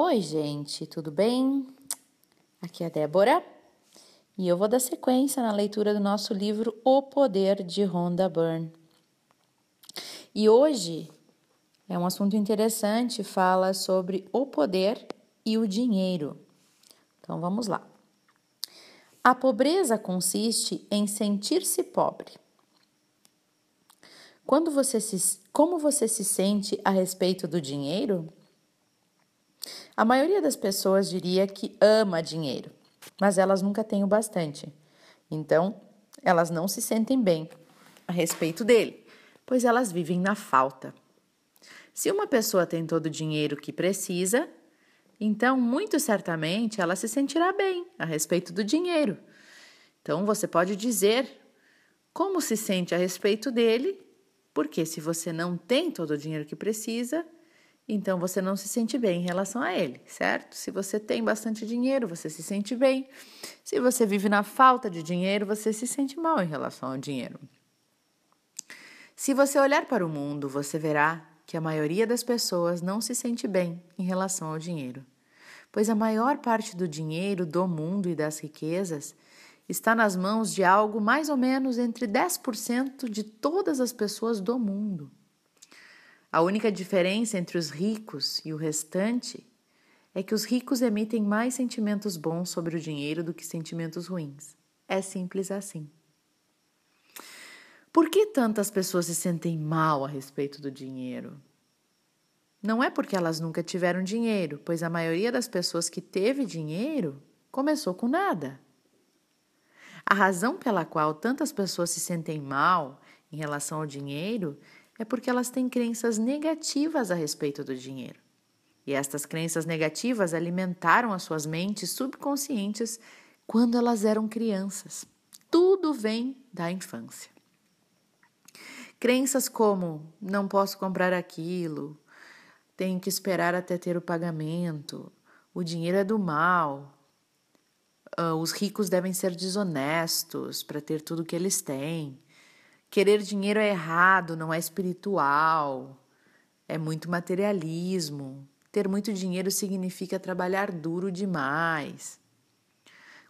Oi, gente, tudo bem? Aqui é a Débora e eu vou dar sequência na leitura do nosso livro O Poder de Rhonda Byrne. E hoje é um assunto interessante, fala sobre o poder e o dinheiro. Então vamos lá. A pobreza consiste em sentir-se pobre. Quando você se, como você se sente a respeito do dinheiro? A maioria das pessoas diria que ama dinheiro, mas elas nunca têm o bastante. Então, elas não se sentem bem a respeito dele, pois elas vivem na falta. Se uma pessoa tem todo o dinheiro que precisa, então muito certamente ela se sentirá bem a respeito do dinheiro. Então você pode dizer como se sente a respeito dele, porque se você não tem todo o dinheiro que precisa, então você não se sente bem em relação a ele, certo? Se você tem bastante dinheiro, você se sente bem. Se você vive na falta de dinheiro, você se sente mal em relação ao dinheiro. Se você olhar para o mundo, você verá que a maioria das pessoas não se sente bem em relação ao dinheiro, pois a maior parte do dinheiro do mundo e das riquezas está nas mãos de algo mais ou menos entre 10% de todas as pessoas do mundo. A única diferença entre os ricos e o restante é que os ricos emitem mais sentimentos bons sobre o dinheiro do que sentimentos ruins. É simples assim. Por que tantas pessoas se sentem mal a respeito do dinheiro? Não é porque elas nunca tiveram dinheiro, pois a maioria das pessoas que teve dinheiro começou com nada. A razão pela qual tantas pessoas se sentem mal em relação ao dinheiro é porque elas têm crenças negativas a respeito do dinheiro. E estas crenças negativas alimentaram as suas mentes subconscientes quando elas eram crianças. Tudo vem da infância. Crenças como não posso comprar aquilo, tenho que esperar até ter o pagamento, o dinheiro é do mal, ah, os ricos devem ser desonestos para ter tudo que eles têm. Querer dinheiro é errado, não é espiritual, é muito materialismo. Ter muito dinheiro significa trabalhar duro demais.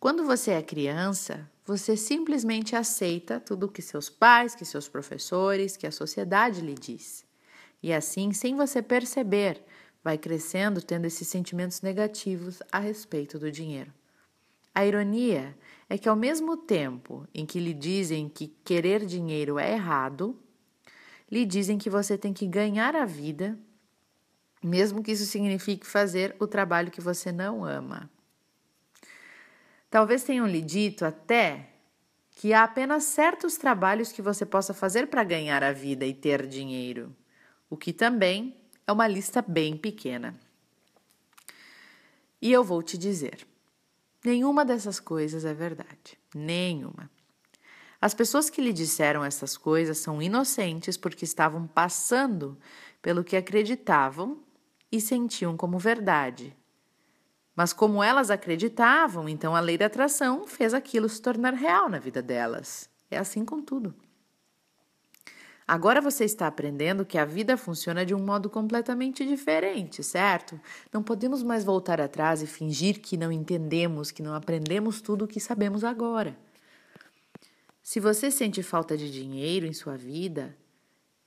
Quando você é criança, você simplesmente aceita tudo que seus pais, que seus professores, que a sociedade lhe diz. E assim, sem você perceber, vai crescendo tendo esses sentimentos negativos a respeito do dinheiro. A ironia é que, ao mesmo tempo em que lhe dizem que querer dinheiro é errado, lhe dizem que você tem que ganhar a vida, mesmo que isso signifique fazer o trabalho que você não ama. Talvez tenham lhe dito até que há apenas certos trabalhos que você possa fazer para ganhar a vida e ter dinheiro, o que também é uma lista bem pequena. E eu vou te dizer. Nenhuma dessas coisas é verdade. Nenhuma. As pessoas que lhe disseram essas coisas são inocentes porque estavam passando pelo que acreditavam e sentiam como verdade. Mas, como elas acreditavam, então a lei da atração fez aquilo se tornar real na vida delas. É assim com tudo. Agora você está aprendendo que a vida funciona de um modo completamente diferente, certo? Não podemos mais voltar atrás e fingir que não entendemos, que não aprendemos tudo o que sabemos agora. Se você sente falta de dinheiro em sua vida,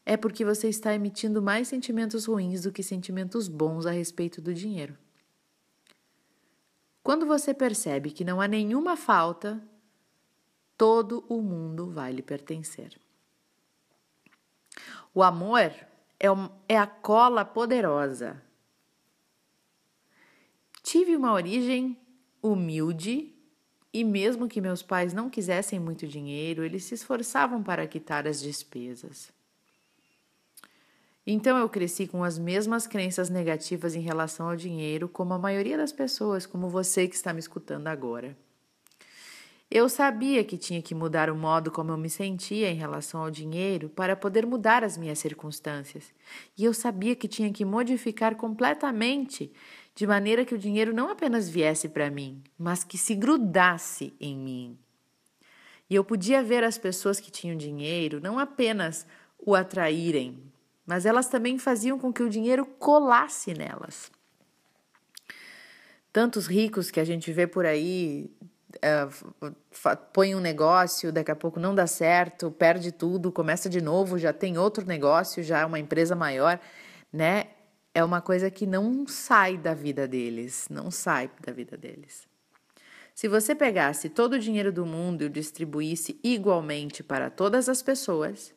é porque você está emitindo mais sentimentos ruins do que sentimentos bons a respeito do dinheiro. Quando você percebe que não há nenhuma falta, todo o mundo vai lhe pertencer. O amor é, é a cola poderosa. Tive uma origem humilde e, mesmo que meus pais não quisessem muito dinheiro, eles se esforçavam para quitar as despesas. Então eu cresci com as mesmas crenças negativas em relação ao dinheiro, como a maioria das pessoas, como você que está me escutando agora. Eu sabia que tinha que mudar o modo como eu me sentia em relação ao dinheiro para poder mudar as minhas circunstâncias. E eu sabia que tinha que modificar completamente, de maneira que o dinheiro não apenas viesse para mim, mas que se grudasse em mim. E eu podia ver as pessoas que tinham dinheiro não apenas o atraírem, mas elas também faziam com que o dinheiro colasse nelas. Tantos ricos que a gente vê por aí é, põe um negócio, daqui a pouco não dá certo, perde tudo, começa de novo, já tem outro negócio, já é uma empresa maior, né? É uma coisa que não sai da vida deles, não sai da vida deles. Se você pegasse todo o dinheiro do mundo e o distribuísse igualmente para todas as pessoas,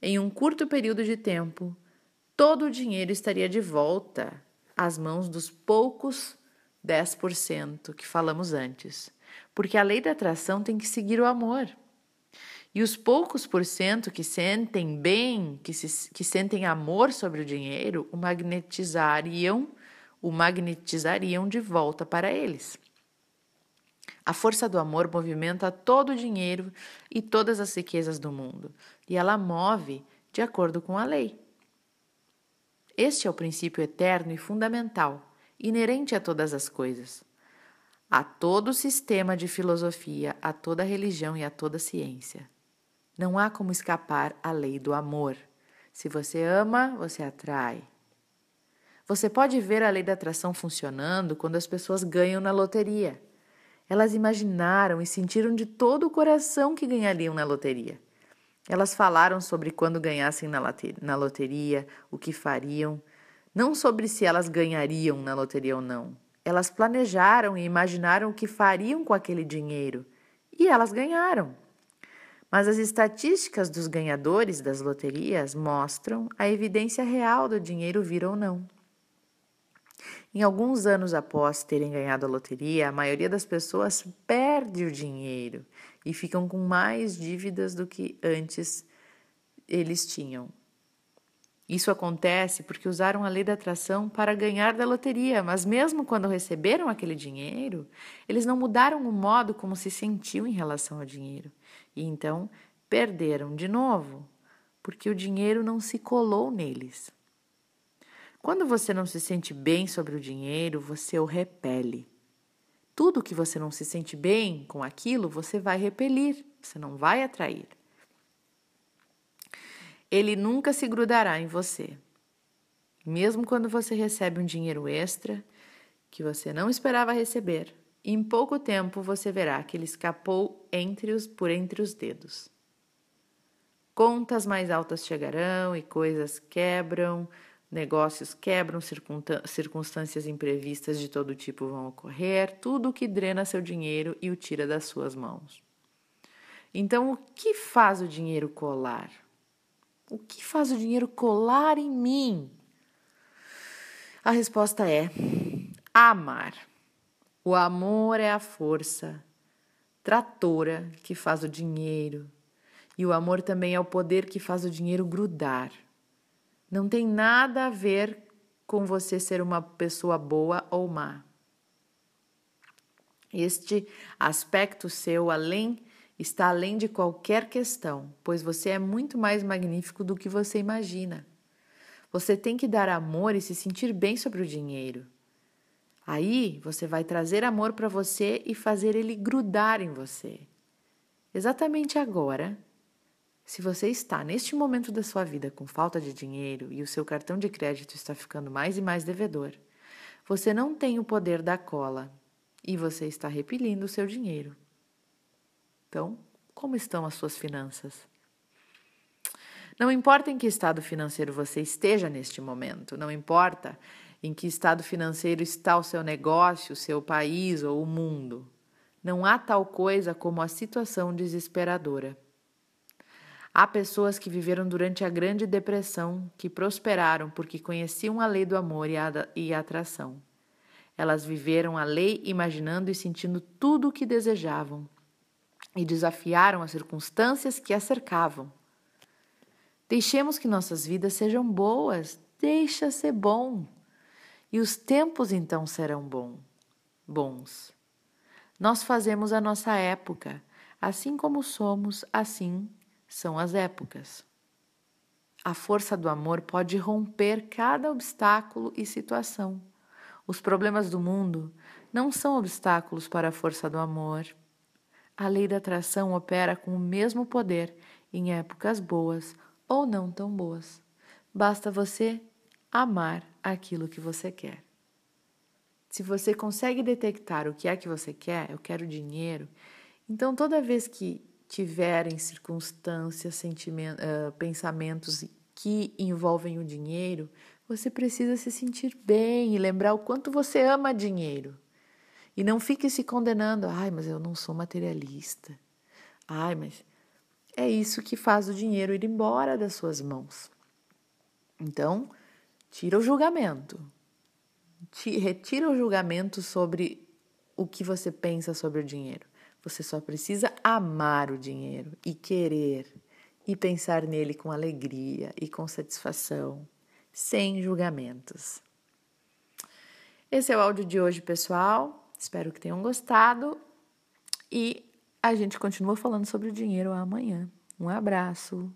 em um curto período de tempo, todo o dinheiro estaria de volta às mãos dos poucos 10% que falamos antes porque a lei da atração tem que seguir o amor. E os poucos por cento que sentem bem, que, se, que sentem amor sobre o dinheiro, o magnetizariam, o magnetizariam de volta para eles. A força do amor movimenta todo o dinheiro e todas as riquezas do mundo, e ela move de acordo com a lei. Este é o princípio eterno e fundamental, inerente a todas as coisas a todo sistema de filosofia, a toda religião e a toda ciência. Não há como escapar à lei do amor. Se você ama, você atrai. Você pode ver a lei da atração funcionando quando as pessoas ganham na loteria. Elas imaginaram e sentiram de todo o coração que ganhariam na loteria. Elas falaram sobre quando ganhassem na loteria, o que fariam, não sobre se elas ganhariam na loteria ou não. Elas planejaram e imaginaram o que fariam com aquele dinheiro e elas ganharam. Mas as estatísticas dos ganhadores das loterias mostram a evidência real do dinheiro vir ou não. Em alguns anos após terem ganhado a loteria, a maioria das pessoas perde o dinheiro e ficam com mais dívidas do que antes eles tinham. Isso acontece porque usaram a lei da atração para ganhar da loteria, mas mesmo quando receberam aquele dinheiro, eles não mudaram o modo como se sentiam em relação ao dinheiro. E então perderam de novo, porque o dinheiro não se colou neles. Quando você não se sente bem sobre o dinheiro, você o repele. Tudo que você não se sente bem com aquilo, você vai repelir, você não vai atrair ele nunca se grudará em você. Mesmo quando você recebe um dinheiro extra que você não esperava receber, em pouco tempo você verá que ele escapou entre os, por entre os dedos. Contas mais altas chegarão e coisas quebram, negócios quebram, circunstâncias imprevistas de todo tipo vão ocorrer, tudo o que drena seu dinheiro e o tira das suas mãos. Então, o que faz o dinheiro colar? O que faz o dinheiro colar em mim? A resposta é amar. O amor é a força tratora que faz o dinheiro, e o amor também é o poder que faz o dinheiro grudar. Não tem nada a ver com você ser uma pessoa boa ou má. Este aspecto seu, além está além de qualquer questão, pois você é muito mais magnífico do que você imagina. Você tem que dar amor e se sentir bem sobre o dinheiro. Aí você vai trazer amor para você e fazer ele grudar em você. Exatamente agora, se você está neste momento da sua vida com falta de dinheiro e o seu cartão de crédito está ficando mais e mais devedor, você não tem o poder da cola e você está repelindo o seu dinheiro. Então, como estão as suas finanças? Não importa em que estado financeiro você esteja neste momento, não importa em que estado financeiro está o seu negócio, o seu país ou o mundo. Não há tal coisa como a situação desesperadora. Há pessoas que viveram durante a Grande Depressão que prosperaram porque conheciam a lei do amor e a, e a atração. Elas viveram a lei imaginando e sentindo tudo o que desejavam e desafiaram as circunstâncias que a cercavam. Deixemos que nossas vidas sejam boas, deixa ser bom. E os tempos então serão bom, bons. Nós fazemos a nossa época, assim como somos, assim são as épocas. A força do amor pode romper cada obstáculo e situação. Os problemas do mundo não são obstáculos para a força do amor a lei da atração opera com o mesmo poder em épocas boas ou não tão boas. Basta você amar aquilo que você quer. Se você consegue detectar o que é que você quer, eu quero dinheiro, então toda vez que tiverem circunstâncias, pensamentos que envolvem o dinheiro, você precisa se sentir bem e lembrar o quanto você ama dinheiro. E não fique se condenando, ai, mas eu não sou materialista. Ai, mas é isso que faz o dinheiro ir embora das suas mãos. Então, tira o julgamento. Retira o julgamento sobre o que você pensa sobre o dinheiro. Você só precisa amar o dinheiro e querer e pensar nele com alegria e com satisfação, sem julgamentos. Esse é o áudio de hoje, pessoal. Espero que tenham gostado e a gente continua falando sobre o dinheiro amanhã. Um abraço.